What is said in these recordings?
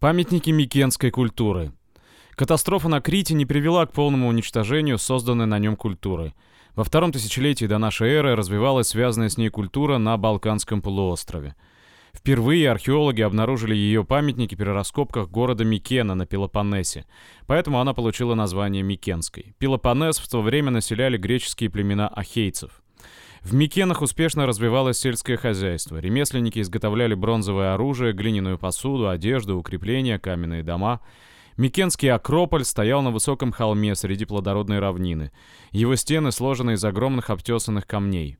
Памятники микенской культуры. Катастрофа на Крите не привела к полному уничтожению созданной на нем культуры. Во втором тысячелетии до нашей эры развивалась связанная с ней культура на Балканском полуострове. Впервые археологи обнаружили ее памятники при раскопках города Микена на Пелопоннесе, поэтому она получила название Микенской. Пелопоннес в то время населяли греческие племена ахейцев. В Микенах успешно развивалось сельское хозяйство. Ремесленники изготовляли бронзовое оружие, глиняную посуду, одежду, укрепления, каменные дома. Микенский Акрополь стоял на высоком холме среди плодородной равнины. Его стены сложены из огромных обтесанных камней.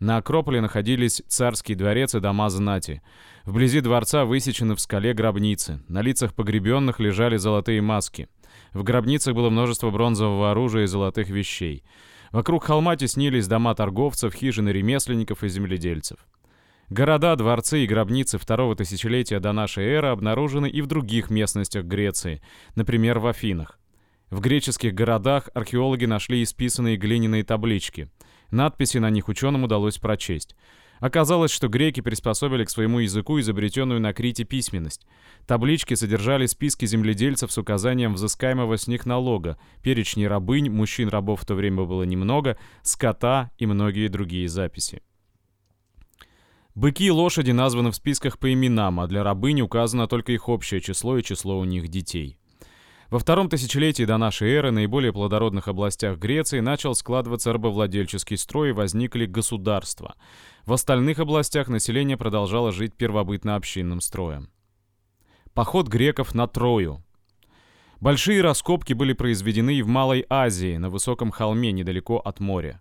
На Акрополе находились царский дворец и дома знати. Вблизи дворца высечены в скале гробницы. На лицах погребенных лежали золотые маски. В гробницах было множество бронзового оружия и золотых вещей. Вокруг холма теснились дома торговцев, хижины ремесленников и земледельцев. Города, дворцы и гробницы второго тысячелетия до нашей эры обнаружены и в других местностях Греции, например, в Афинах. В греческих городах археологи нашли исписанные глиняные таблички. Надписи на них ученым удалось прочесть. Оказалось, что греки приспособили к своему языку изобретенную на Крите письменность. Таблички содержали списки земледельцев с указанием взыскаемого с них налога, перечни рабынь, мужчин-рабов в то время было немного, скота и многие другие записи. Быки и лошади названы в списках по именам, а для рабынь указано только их общее число и число у них детей. Во втором тысячелетии до нашей эры в наиболее плодородных областях Греции начал складываться рабовладельческий строй и возникли государства. В остальных областях население продолжало жить первобытно-общинным строем. Поход греков на Трою. Большие раскопки были произведены и в Малой Азии, на высоком холме недалеко от моря.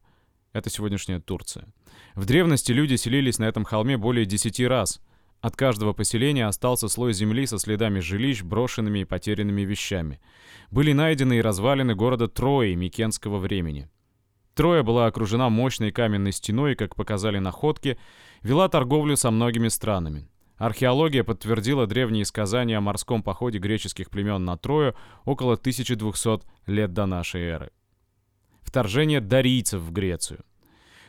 Это сегодняшняя Турция. В древности люди селились на этом холме более десяти раз – от каждого поселения остался слой земли со следами жилищ, брошенными и потерянными вещами. Были найдены и развалины города Трои Микенского времени. Троя была окружена мощной каменной стеной и, как показали находки, вела торговлю со многими странами. Археология подтвердила древние сказания о морском походе греческих племен на Трою около 1200 лет до нашей эры. Вторжение дарийцев в Грецию.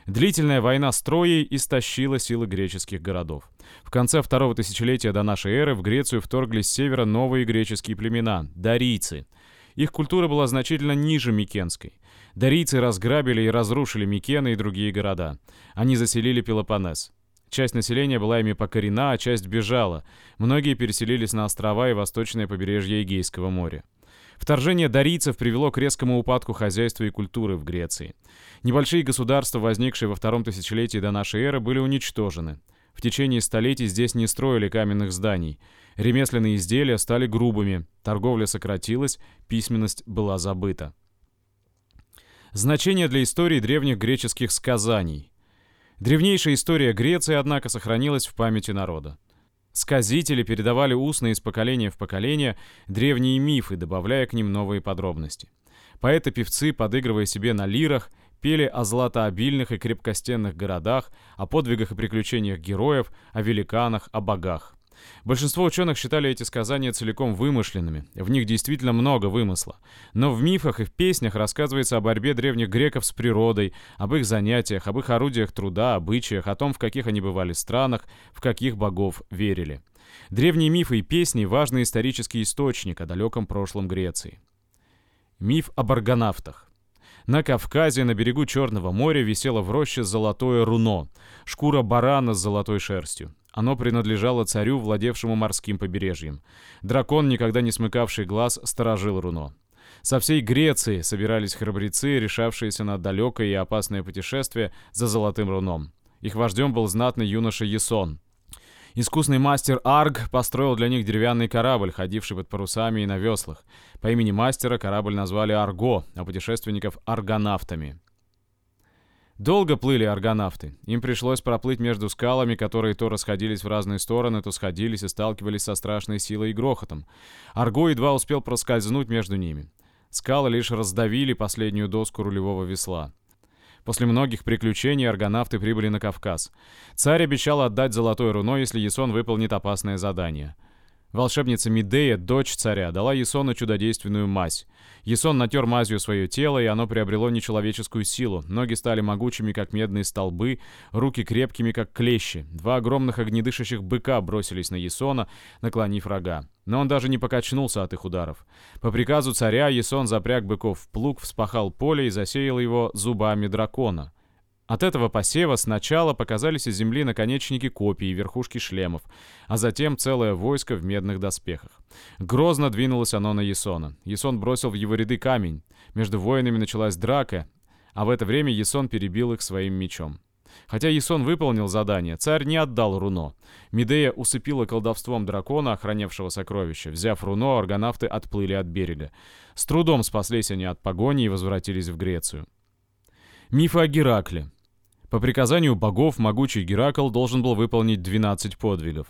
Длительная война с Троей истощила силы греческих городов. В конце второго тысячелетия до нашей эры в Грецию вторглись с севера новые греческие племена – дарийцы. Их культура была значительно ниже Микенской. Дарийцы разграбили и разрушили Микены и другие города. Они заселили Пелопоннес. Часть населения была ими покорена, а часть бежала. Многие переселились на острова и восточное побережье Эгейского моря. Вторжение дарийцев привело к резкому упадку хозяйства и культуры в Греции. Небольшие государства, возникшие во втором тысячелетии до нашей эры, были уничтожены. В течение столетий здесь не строили каменных зданий. Ремесленные изделия стали грубыми, торговля сократилась, письменность была забыта. Значение для истории древних греческих сказаний. Древнейшая история Греции, однако, сохранилась в памяти народа. Сказители передавали устно из поколения в поколение древние мифы, добавляя к ним новые подробности. Поэты-певцы, подыгрывая себе на лирах, пели о златообильных и крепкостенных городах, о подвигах и приключениях героев, о великанах, о богах. Большинство ученых считали эти сказания целиком вымышленными. В них действительно много вымысла. Но в мифах и в песнях рассказывается о борьбе древних греков с природой, об их занятиях, об их орудиях труда, обычаях, о том, в каких они бывали странах, в каких богов верили. Древние мифы и песни – важный исторический источник о далеком прошлом Греции. Миф об аргонавтах. На Кавказе, на берегу Черного моря, висело в роще золотое руно – шкура барана с золотой шерстью. Оно принадлежало царю, владевшему морским побережьем. Дракон, никогда не смыкавший глаз, сторожил руно. Со всей Греции собирались храбрецы, решавшиеся на далекое и опасное путешествие за золотым руном. Их вождем был знатный юноша Ясон. Искусный мастер Арг построил для них деревянный корабль, ходивший под парусами и на веслах. По имени мастера корабль назвали Арго, а путешественников — аргонавтами. Долго плыли аргонавты. Им пришлось проплыть между скалами, которые то расходились в разные стороны, то сходились и сталкивались со страшной силой и грохотом. Арго едва успел проскользнуть между ними. Скалы лишь раздавили последнюю доску рулевого весла. После многих приключений аргонавты прибыли на Кавказ. Царь обещал отдать золотой руно, если Ясон выполнит опасное задание. Волшебница Медея, дочь царя, дала Есону чудодейственную мазь. Есон натер мазью свое тело, и оно приобрело нечеловеческую силу. Ноги стали могучими, как медные столбы, руки крепкими, как клещи. Два огромных огнедышащих быка бросились на Есона, наклонив рога. Но он даже не покачнулся от их ударов. По приказу царя Есон запряг быков в плуг, вспахал поле и засеял его зубами дракона. От этого посева сначала показались из земли наконечники копий и верхушки шлемов, а затем целое войско в медных доспехах. Грозно двинулось оно на Есона. Есон бросил в его ряды камень. Между воинами началась драка, а в это время Есон перебил их своим мечом. Хотя Есон выполнил задание, царь не отдал руно. Медея усыпила колдовством дракона, охранявшего сокровища. Взяв руно, аргонавты отплыли от берега. С трудом спаслись они от погони и возвратились в Грецию. Мифы о Геракле. По приказанию богов могучий Геракл должен был выполнить 12 подвигов.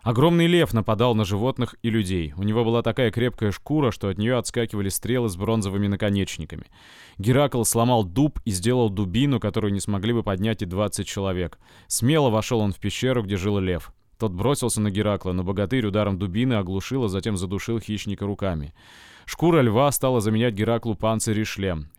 Огромный лев нападал на животных и людей. У него была такая крепкая шкура, что от нее отскакивали стрелы с бронзовыми наконечниками. Геракл сломал дуб и сделал дубину, которую не смогли бы поднять и 20 человек. Смело вошел он в пещеру, где жил лев. Тот бросился на Геракла, но богатырь ударом дубины оглушил, а затем задушил хищника руками. Шкура льва стала заменять Гераклу панцирь и шлем.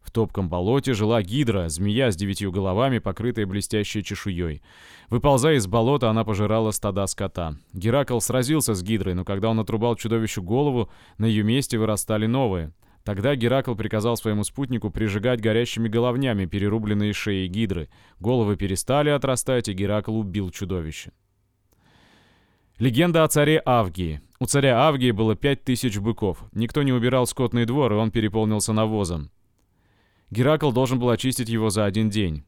В топком болоте жила гидра, змея с девятью головами, покрытая блестящей чешуей. Выползая из болота, она пожирала стада скота. Геракл сразился с гидрой, но когда он отрубал чудовищу голову, на ее месте вырастали новые. Тогда Геракл приказал своему спутнику прижигать горящими головнями перерубленные шеи гидры. Головы перестали отрастать, и Геракл убил чудовище. Легенда о царе Авгии. У царя Авгии было пять тысяч быков. Никто не убирал скотный двор, и он переполнился навозом. Геракл должен был очистить его за один день.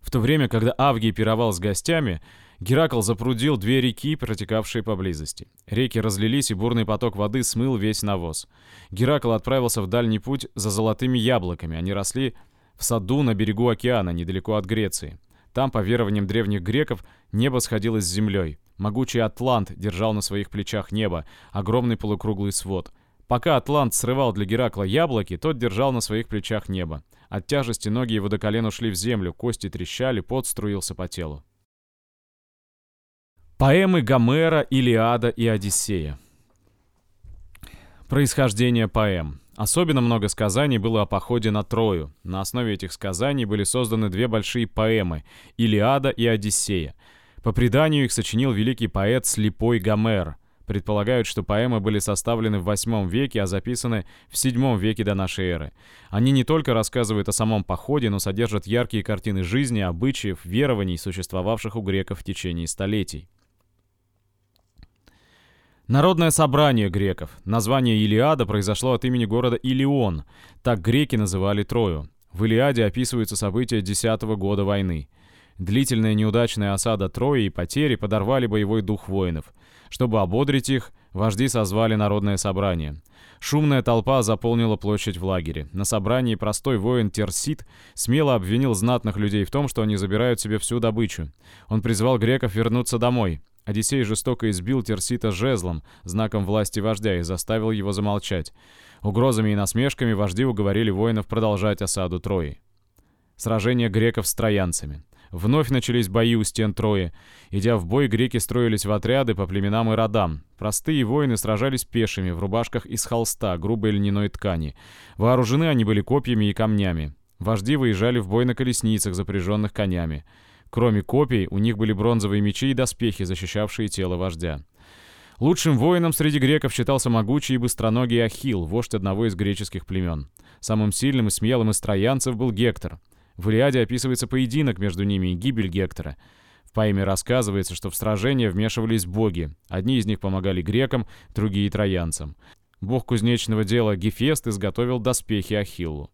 В то время, когда Авгий пировал с гостями, Геракл запрудил две реки, протекавшие поблизости. Реки разлились, и бурный поток воды смыл весь навоз. Геракл отправился в дальний путь за золотыми яблоками. Они росли в саду на берегу океана, недалеко от Греции. Там, по верованиям древних греков, небо сходилось с землей. Могучий Атлант держал на своих плечах небо, огромный полукруглый свод — Пока Атлант срывал для Геракла яблоки, тот держал на своих плечах небо. От тяжести ноги его до колен ушли в землю, кости трещали, пот струился по телу. Поэмы Гомера, Илиада и Одиссея Происхождение поэм. Особенно много сказаний было о походе на Трою. На основе этих сказаний были созданы две большие поэмы — Илиада и Одиссея. По преданию их сочинил великий поэт Слепой Гомер — Предполагают, что поэмы были составлены в VIII веке, а записаны в VII веке до нашей эры. Они не только рассказывают о самом походе, но содержат яркие картины жизни, обычаев, верований, существовавших у греков в течение столетий. Народное собрание греков. Название Илиада произошло от имени города Илион. Так греки называли Трою. В Илиаде описываются события десятого года войны. Длительная неудачная осада Трои и потери подорвали боевой дух воинов. Чтобы ободрить их, вожди созвали народное собрание. Шумная толпа заполнила площадь в лагере. На собрании простой воин Терсит смело обвинил знатных людей в том, что они забирают себе всю добычу. Он призвал греков вернуться домой. Одиссей жестоко избил Терсита жезлом, знаком власти вождя, и заставил его замолчать. Угрозами и насмешками вожди уговорили воинов продолжать осаду Трои. Сражение греков с троянцами. Вновь начались бои у стен Трои. Идя в бой, греки строились в отряды по племенам и родам. Простые воины сражались пешими, в рубашках из холста, грубой льняной ткани. Вооружены они были копьями и камнями. Вожди выезжали в бой на колесницах, запряженных конями. Кроме копий, у них были бронзовые мечи и доспехи, защищавшие тело вождя. Лучшим воином среди греков считался могучий и быстроногий Ахилл, вождь одного из греческих племен. Самым сильным и смелым из троянцев был Гектор. В Илиаде описывается поединок между ними и гибель Гектора. В поэме рассказывается, что в сражение вмешивались боги. Одни из них помогали грекам, другие — троянцам. Бог кузнечного дела Гефест изготовил доспехи Ахиллу.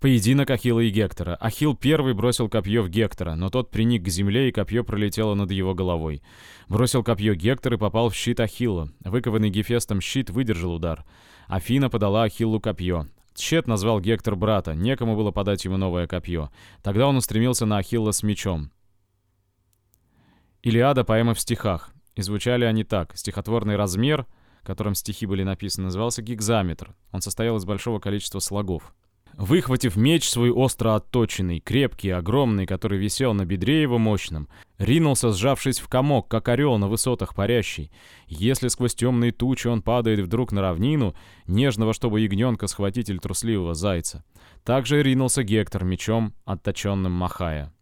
Поединок Ахилла и Гектора. Ахилл первый бросил копье в Гектора, но тот приник к земле, и копье пролетело над его головой. Бросил копье Гектор и попал в щит Ахилла. Выкованный Гефестом щит выдержал удар. Афина подала Ахиллу копье. Тщет назвал Гектор брата, некому было подать ему новое копье. Тогда он устремился на Ахилла с мечом. Илиада поэма в стихах. И звучали они так. Стихотворный размер, которым стихи были написаны, назывался гигзаметр. Он состоял из большого количества слогов. Выхватив меч свой остро отточенный, крепкий, огромный, который висел на бедре его мощном, ринулся, сжавшись в комок, как орел на высотах парящий. Если сквозь темные тучи он падает вдруг на равнину, нежного, чтобы ягненка схватить или трусливого зайца. Также ринулся Гектор мечом, отточенным махая.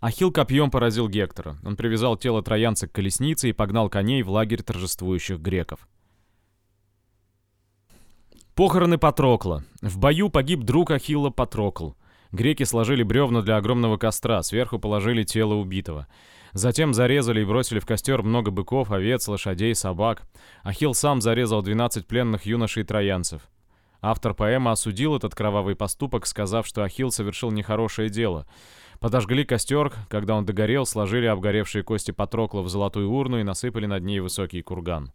Ахилл копьем поразил Гектора. Он привязал тело троянца к колеснице и погнал коней в лагерь торжествующих греков. Похороны Патрокла. В бою погиб друг Ахилла Патрокл. Греки сложили бревна для огромного костра, сверху положили тело убитого. Затем зарезали и бросили в костер много быков, овец, лошадей, собак. Ахилл сам зарезал 12 пленных юношей троянцев. Автор поэмы осудил этот кровавый поступок, сказав, что Ахилл совершил нехорошее дело. Подожгли костер, когда он догорел, сложили обгоревшие кости Патрокла в золотую урну и насыпали над ней высокий курган.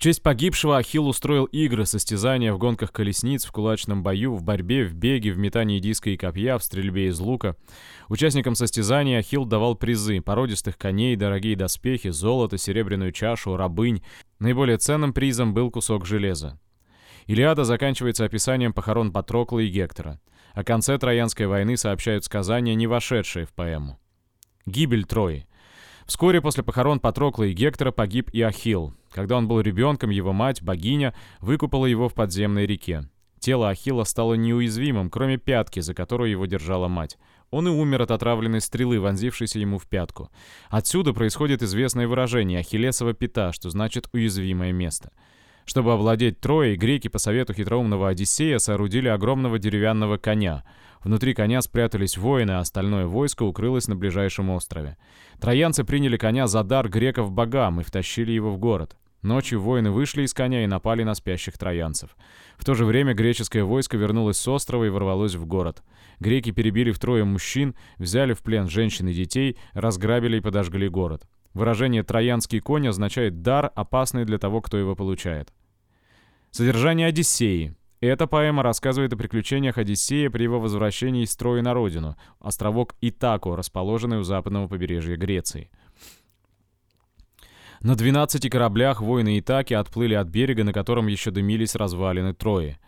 В честь погибшего Ахилл устроил игры, состязания в гонках колесниц, в кулачном бою, в борьбе, в беге, в метании диска и копья, в стрельбе из лука. Участникам состязаний Ахилл давал призы, породистых коней, дорогие доспехи, золото, серебряную чашу, рабынь. Наиболее ценным призом был кусок железа. Илиада заканчивается описанием похорон Патрокла и Гектора. О конце Троянской войны сообщают сказания, не вошедшие в поэму. Гибель Трои. Вскоре после похорон Патрокла и Гектора погиб и Ахилл. Когда он был ребенком, его мать, богиня, выкупала его в подземной реке. Тело Ахилла стало неуязвимым, кроме пятки, за которую его держала мать. Он и умер от отравленной стрелы, вонзившейся ему в пятку. Отсюда происходит известное выражение «Ахиллесова пята», что значит «уязвимое место». Чтобы овладеть Троей, греки по совету хитроумного Одиссея соорудили огромного деревянного коня. Внутри коня спрятались воины, а остальное войско укрылось на ближайшем острове. Троянцы приняли коня за дар греков богам и втащили его в город. Ночью воины вышли из коня и напали на спящих троянцев. В то же время греческое войско вернулось с острова и ворвалось в город. Греки перебили втрое мужчин, взяли в плен женщин и детей, разграбили и подожгли город. Выражение «троянский конь» означает дар, опасный для того, кто его получает. Содержание Одиссеи. Эта поэма рассказывает о приключениях Одиссея при его возвращении из строя на родину, островок Итако, расположенный у западного побережья Греции. На 12 кораблях воины Итаки отплыли от берега, на котором еще дымились развалины Трои.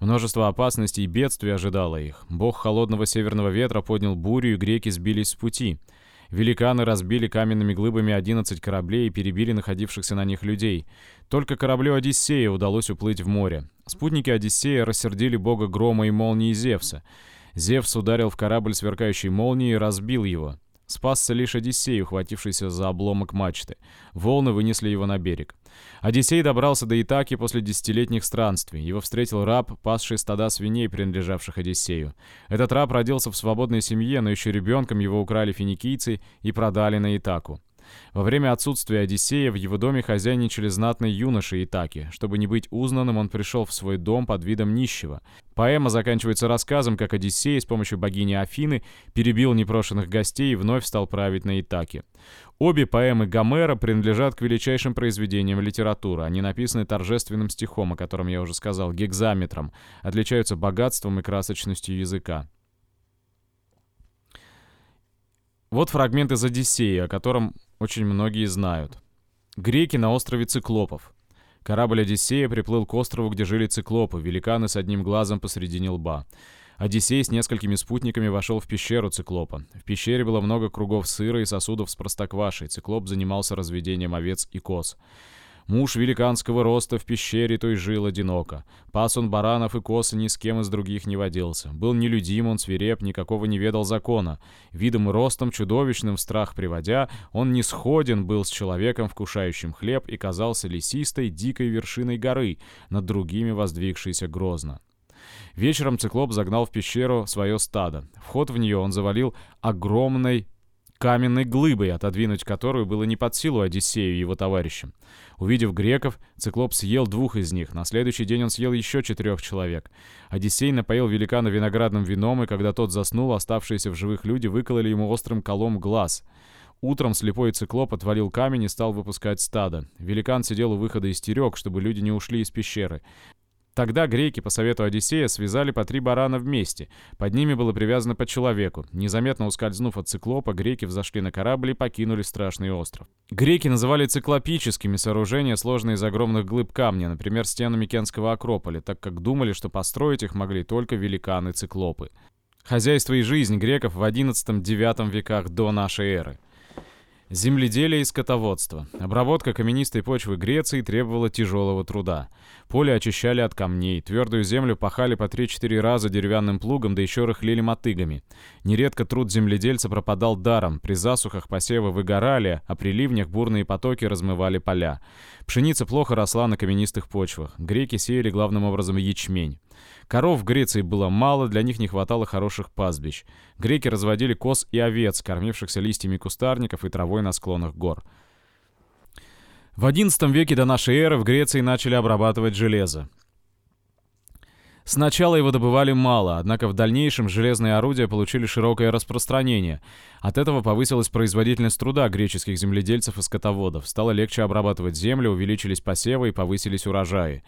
Множество опасностей и бедствий ожидало их. Бог холодного северного ветра поднял бурю, и греки сбились с пути — Великаны разбили каменными глыбами 11 кораблей и перебили находившихся на них людей. Только кораблю Одиссея удалось уплыть в море. Спутники Одиссея рассердили бога грома и молнии Зевса. Зевс ударил в корабль сверкающей молнией и разбил его. Спасся лишь Одиссей, ухватившийся за обломок мачты. Волны вынесли его на берег. Одиссей добрался до Итаки после десятилетних странствий. Его встретил раб, пасший стада свиней, принадлежавших Одиссею. Этот раб родился в свободной семье, но еще ребенком его украли финикийцы и продали на Итаку. Во время отсутствия Одиссея в его доме хозяйничали знатные юноши Итаки. Чтобы не быть узнанным, он пришел в свой дом под видом нищего. Поэма заканчивается рассказом, как Одиссей с помощью богини Афины перебил непрошенных гостей и вновь стал править на Итаке. Обе поэмы Гомера принадлежат к величайшим произведениям литературы. Они написаны торжественным стихом, о котором я уже сказал, гекзаметром, отличаются богатством и красочностью языка. Вот фрагмент из «Одиссеи», о котором очень многие знают. Греки на острове Циклопов. Корабль «Одиссея» приплыл к острову, где жили циклопы, великаны с одним глазом посредине лба. Одиссей с несколькими спутниками вошел в пещеру циклопа. В пещере было много кругов сыра и сосудов с простоквашей. Циклоп занимался разведением овец и коз. Муж великанского роста в пещере той жил одиноко. Пас он баранов и косы ни с кем из других не водился. Был нелюдим, он свиреп, никакого не ведал закона. Видом и ростом чудовищным страх приводя, он не сходен был с человеком, вкушающим хлеб, и казался лесистой, дикой вершиной горы, над другими воздвигшейся грозно. Вечером циклоп загнал в пещеру свое стадо. Вход в нее он завалил огромной каменной глыбой, отодвинуть которую было не под силу Одиссею и его товарищам. Увидев греков, циклоп съел двух из них. На следующий день он съел еще четырех человек. Одиссей напоил великана виноградным вином, и когда тот заснул, оставшиеся в живых люди выкололи ему острым колом глаз. Утром слепой циклоп отвалил камень и стал выпускать стадо. Великан сидел у выхода и стерег, чтобы люди не ушли из пещеры. Тогда греки по совету Одиссея связали по три барана вместе. Под ними было привязано по человеку. Незаметно ускользнув от циклопа, греки взошли на корабль и покинули страшный остров. Греки называли циклопическими сооружения, сложные из огромных глыб камня, например, стены Микенского Акрополя, так как думали, что построить их могли только великаны-циклопы. Хозяйство и жизнь греков в XI-IX веках до нашей эры. Земледелие и скотоводство. Обработка каменистой почвы Греции требовала тяжелого труда. Поле очищали от камней, твердую землю пахали по 3-4 раза деревянным плугом, да еще рыхлили мотыгами. Нередко труд земледельца пропадал даром, при засухах посевы выгорали, а при ливнях бурные потоки размывали поля. Пшеница плохо росла на каменистых почвах. Греки сеяли главным образом ячмень. Коров в Греции было мало, для них не хватало хороших пастбищ. Греки разводили коз и овец, кормившихся листьями кустарников и травой на склонах гор. В XI веке до нашей эры в Греции начали обрабатывать железо. Сначала его добывали мало, однако в дальнейшем железные орудия получили широкое распространение. От этого повысилась производительность труда греческих земледельцев и скотоводов. Стало легче обрабатывать землю, увеличились посевы и повысились урожаи.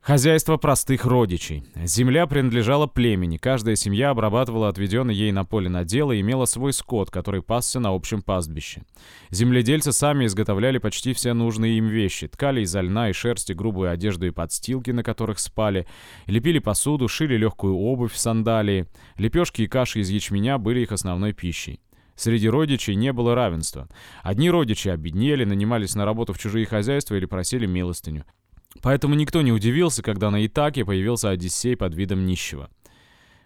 Хозяйство простых родичей. Земля принадлежала племени. Каждая семья обрабатывала отведенный ей на поле надел и имела свой скот, который пасся на общем пастбище. Земледельцы сами изготовляли почти все нужные им вещи. Ткали из льна и шерсти грубую одежду и подстилки, на которых спали. Лепили посуду, шили легкую обувь, сандалии. Лепешки и каши из ячменя были их основной пищей. Среди родичей не было равенства. Одни родичи обеднели, нанимались на работу в чужие хозяйства или просили милостыню. Поэтому никто не удивился, когда на Итаке появился Одиссей под видом нищего.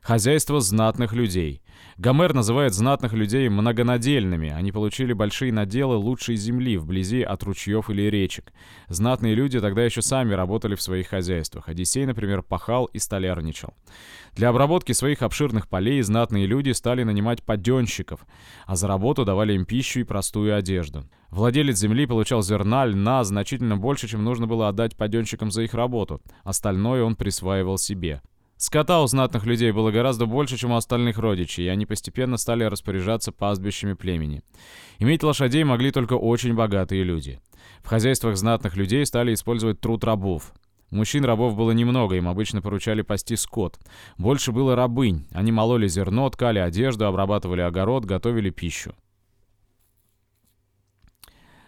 Хозяйство знатных людей. Гомер называет знатных людей многонадельными. Они получили большие наделы лучшей земли вблизи от ручьев или речек. Знатные люди тогда еще сами работали в своих хозяйствах. Одиссей, например, пахал и столярничал. Для обработки своих обширных полей знатные люди стали нанимать паденщиков, а за работу давали им пищу и простую одежду. Владелец земли получал зерна, льна значительно больше, чем нужно было отдать паденщикам за их работу. Остальное он присваивал себе. Скота у знатных людей было гораздо больше, чем у остальных родичей, и они постепенно стали распоряжаться пастбищами племени. Иметь лошадей могли только очень богатые люди. В хозяйствах знатных людей стали использовать труд рабов. Мужчин-рабов было немного, им обычно поручали пасти скот. Больше было рабынь. Они мололи зерно, ткали одежду, обрабатывали огород, готовили пищу.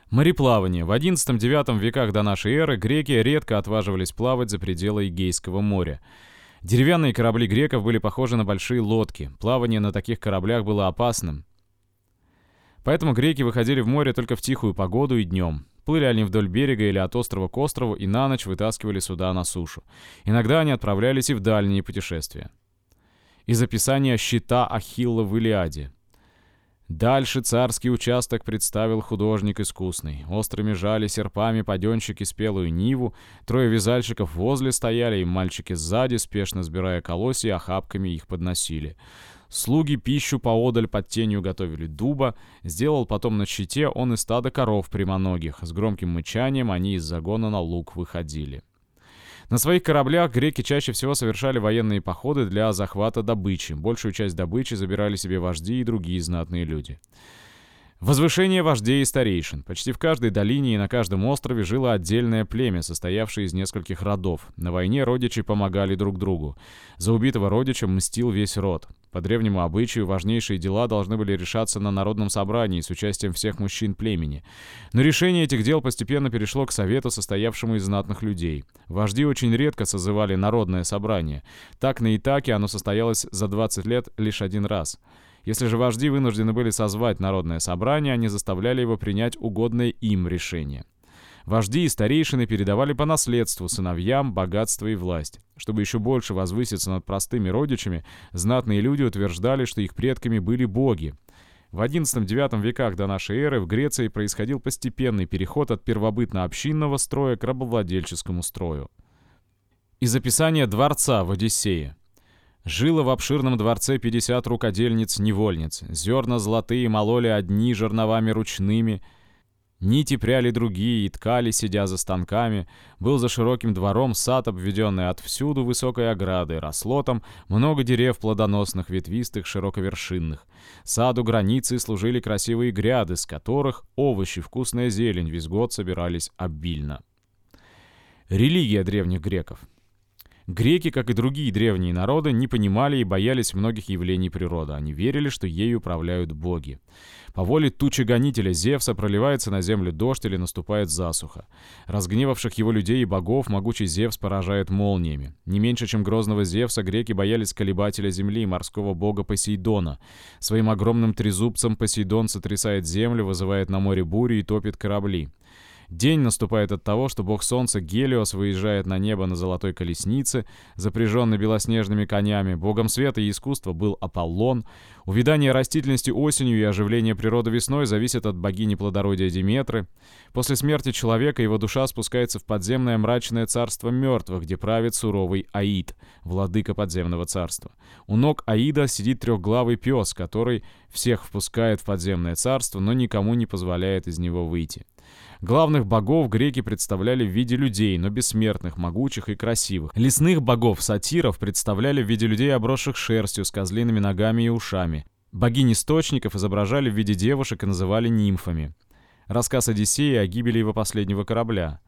Мореплавание. В XI-IX веках до нашей эры греки редко отваживались плавать за пределы Эгейского моря. Деревянные корабли греков были похожи на большие лодки. Плавание на таких кораблях было опасным. Поэтому греки выходили в море только в тихую погоду и днем. Плыли они вдоль берега или от острова к острову и на ночь вытаскивали суда на сушу. Иногда они отправлялись и в дальние путешествия. Из описания щита Ахилла в Илиаде. Дальше царский участок представил художник искусный. Острыми жали серпами паденщики спелую ниву, трое вязальщиков возле стояли, и мальчики сзади, спешно сбирая колосья, охапками их подносили. Слуги пищу поодаль под тенью готовили дуба, сделал потом на щите он и стадо коров прямоногих. С громким мычанием они из загона на луг выходили. На своих кораблях греки чаще всего совершали военные походы для захвата добычи. Большую часть добычи забирали себе вожди и другие знатные люди. Возвышение вождей и старейшин. Почти в каждой долине и на каждом острове жило отдельное племя, состоявшее из нескольких родов. На войне родичи помогали друг другу. За убитого родича мстил весь род. По древнему обычаю важнейшие дела должны были решаться на народном собрании с участием всех мужчин племени. Но решение этих дел постепенно перешло к совету, состоявшему из знатных людей. Вожди очень редко созывали народное собрание. Так на Итаке оно состоялось за 20 лет лишь один раз – если же вожди вынуждены были созвать народное собрание, они заставляли его принять угодное им решение. Вожди и старейшины передавали по наследству сыновьям богатство и власть. Чтобы еще больше возвыситься над простыми родичами, знатные люди утверждали, что их предками были боги. В XI-IX веках до нашей эры в Греции происходил постепенный переход от первобытно-общинного строя к рабовладельческому строю. Из описания дворца в Одиссее. Жило в обширном дворце 50 рукодельниц-невольниц. Зерна золотые мололи одни жерновами ручными, Нити пряли другие и ткали, сидя за станками. Был за широким двором сад, обведенный отвсюду высокой оградой. Росло там много дерев плодоносных, ветвистых, широковершинных. Саду границы служили красивые гряды, с которых овощи, вкусная зелень весь год собирались обильно. Религия древних греков. Греки, как и другие древние народы, не понимали и боялись многих явлений природы. Они верили, что ею управляют боги. По воле тучи-гонителя Зевса проливается на землю дождь или наступает засуха. Разгневавших его людей и богов могучий Зевс поражает молниями. Не меньше, чем грозного Зевса, греки боялись колебателя земли, морского бога Посейдона. Своим огромным трезубцем Посейдон сотрясает землю, вызывает на море бури и топит корабли. День наступает от того, что бог солнца Гелиос выезжает на небо на золотой колеснице, запряженной белоснежными конями. Богом света и искусства был Аполлон. Увядание растительности осенью и оживление природы весной зависит от богини плодородия Диметры. После смерти человека его душа спускается в подземное мрачное царство мертвых, где правит суровый Аид, владыка подземного царства. У ног Аида сидит трехглавый пес, который всех впускает в подземное царство, но никому не позволяет из него выйти. Главных богов греки представляли в виде людей, но бессмертных, могучих и красивых. Лесных богов, сатиров, представляли в виде людей, обросших шерстью, с козлиными ногами и ушами. Богинь источников изображали в виде девушек и называли нимфами. Рассказ Одиссея о гибели его последнего корабля.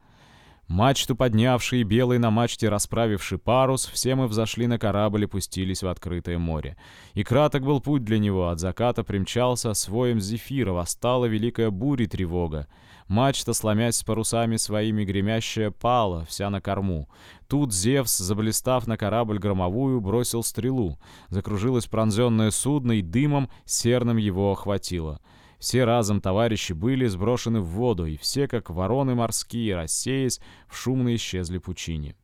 Мачту поднявший, белый на мачте расправивший парус, все мы взошли на корабль и пустились в открытое море. И краток был путь для него, от заката примчался, своем зефира восстала великая буря и тревога. Мачта, сломясь с парусами своими, гремящая пала, вся на корму. Тут Зевс, заблистав на корабль громовую, бросил стрелу. Закружилось пронзенное судно, и дымом серным его охватило. Все разом товарищи были сброшены в воду, и все, как вороны морские, рассеясь, в шумно исчезли пучине.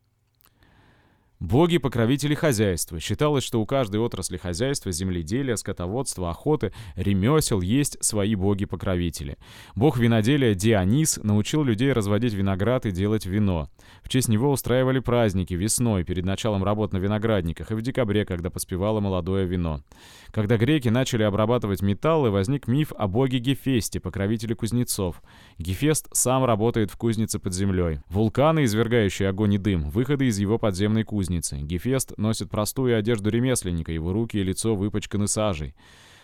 Боги — покровители хозяйства. Считалось, что у каждой отрасли хозяйства, земледелия, скотоводства, охоты, ремесел есть свои боги-покровители. Бог виноделия Дионис научил людей разводить виноград и делать вино. В честь него устраивали праздники весной, перед началом работ на виноградниках, и в декабре, когда поспевало молодое вино. Когда греки начали обрабатывать металлы, возник миф о боге Гефесте, покровителе кузнецов. Гефест сам работает в кузнице под землей. Вулканы, извергающие огонь и дым, выходы из его подземной кузницы. Гефест носит простую одежду ремесленника, его руки и лицо выпачканы сажей.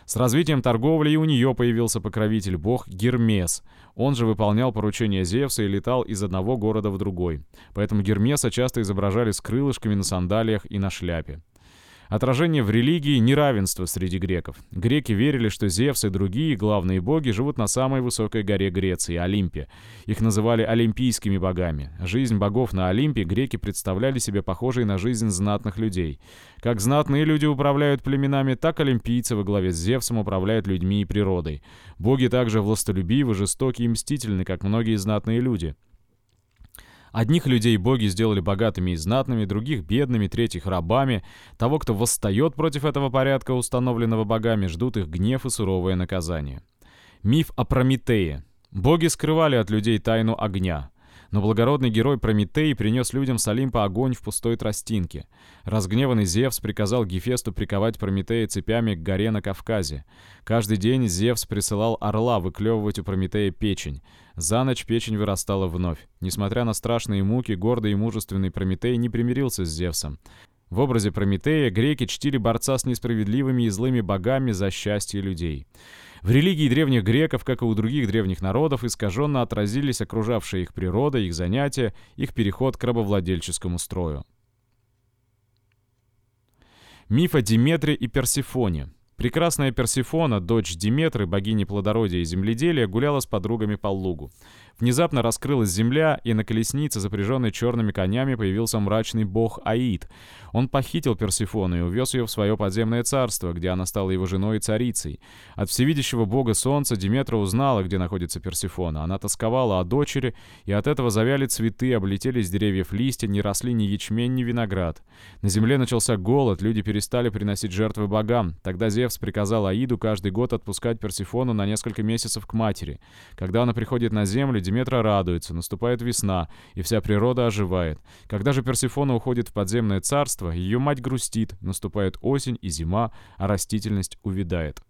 С развитием торговли и у нее появился покровитель, бог Гермес. Он же выполнял поручения Зевса и летал из одного города в другой. Поэтому Гермеса часто изображали с крылышками на сандалиях и на шляпе. Отражение в религии неравенства среди греков. Греки верили, что Зевс и другие главные боги живут на самой высокой горе Греции, Олимпе. Их называли олимпийскими богами. Жизнь богов на Олимпе греки представляли себе похожей на жизнь знатных людей. Как знатные люди управляют племенами, так олимпийцы во главе с Зевсом управляют людьми и природой. Боги также властолюбивы, жестоки и мстительны, как многие знатные люди. Одних людей боги сделали богатыми и знатными, других бедными, третьих рабами. Того, кто восстает против этого порядка, установленного богами, ждут их гнев и суровое наказание. Миф о Прометее. Боги скрывали от людей тайну огня. Но благородный герой Прометей принес людям с Олимпа огонь в пустой тростинке. Разгневанный Зевс приказал Гефесту приковать Прометея цепями к горе на Кавказе. Каждый день Зевс присылал орла выклевывать у Прометея печень. За ночь печень вырастала вновь. Несмотря на страшные муки, гордый и мужественный Прометей не примирился с Зевсом. В образе Прометея греки чтили борца с несправедливыми и злыми богами за счастье людей. В религии древних греков, как и у других древних народов, искаженно отразились окружавшая их природа, их занятия, их переход к рабовладельческому строю. Миф о Диметре и Персифоне. Прекрасная Персифона, дочь Диметры, богини плодородия и земледелия, гуляла с подругами по лугу. Внезапно раскрылась земля, и на колеснице, запряженной черными конями, появился мрачный бог Аид. Он похитил Персифону и увез ее в свое подземное царство, где она стала его женой и царицей. От всевидящего бога солнца Диметра узнала, где находится Персифона. Она тосковала о дочери, и от этого завяли цветы, облетели с деревьев листья, не росли ни ячмень, ни виноград. На земле начался голод, люди перестали приносить жертвы богам. Тогда Зевс приказал Аиду каждый год отпускать Персифону на несколько месяцев к матери. Когда она приходит на землю, Диметра радуется, наступает весна, и вся природа оживает. Когда же Персифона уходит в подземное царство, ее мать грустит, наступает осень и зима, а растительность увядает.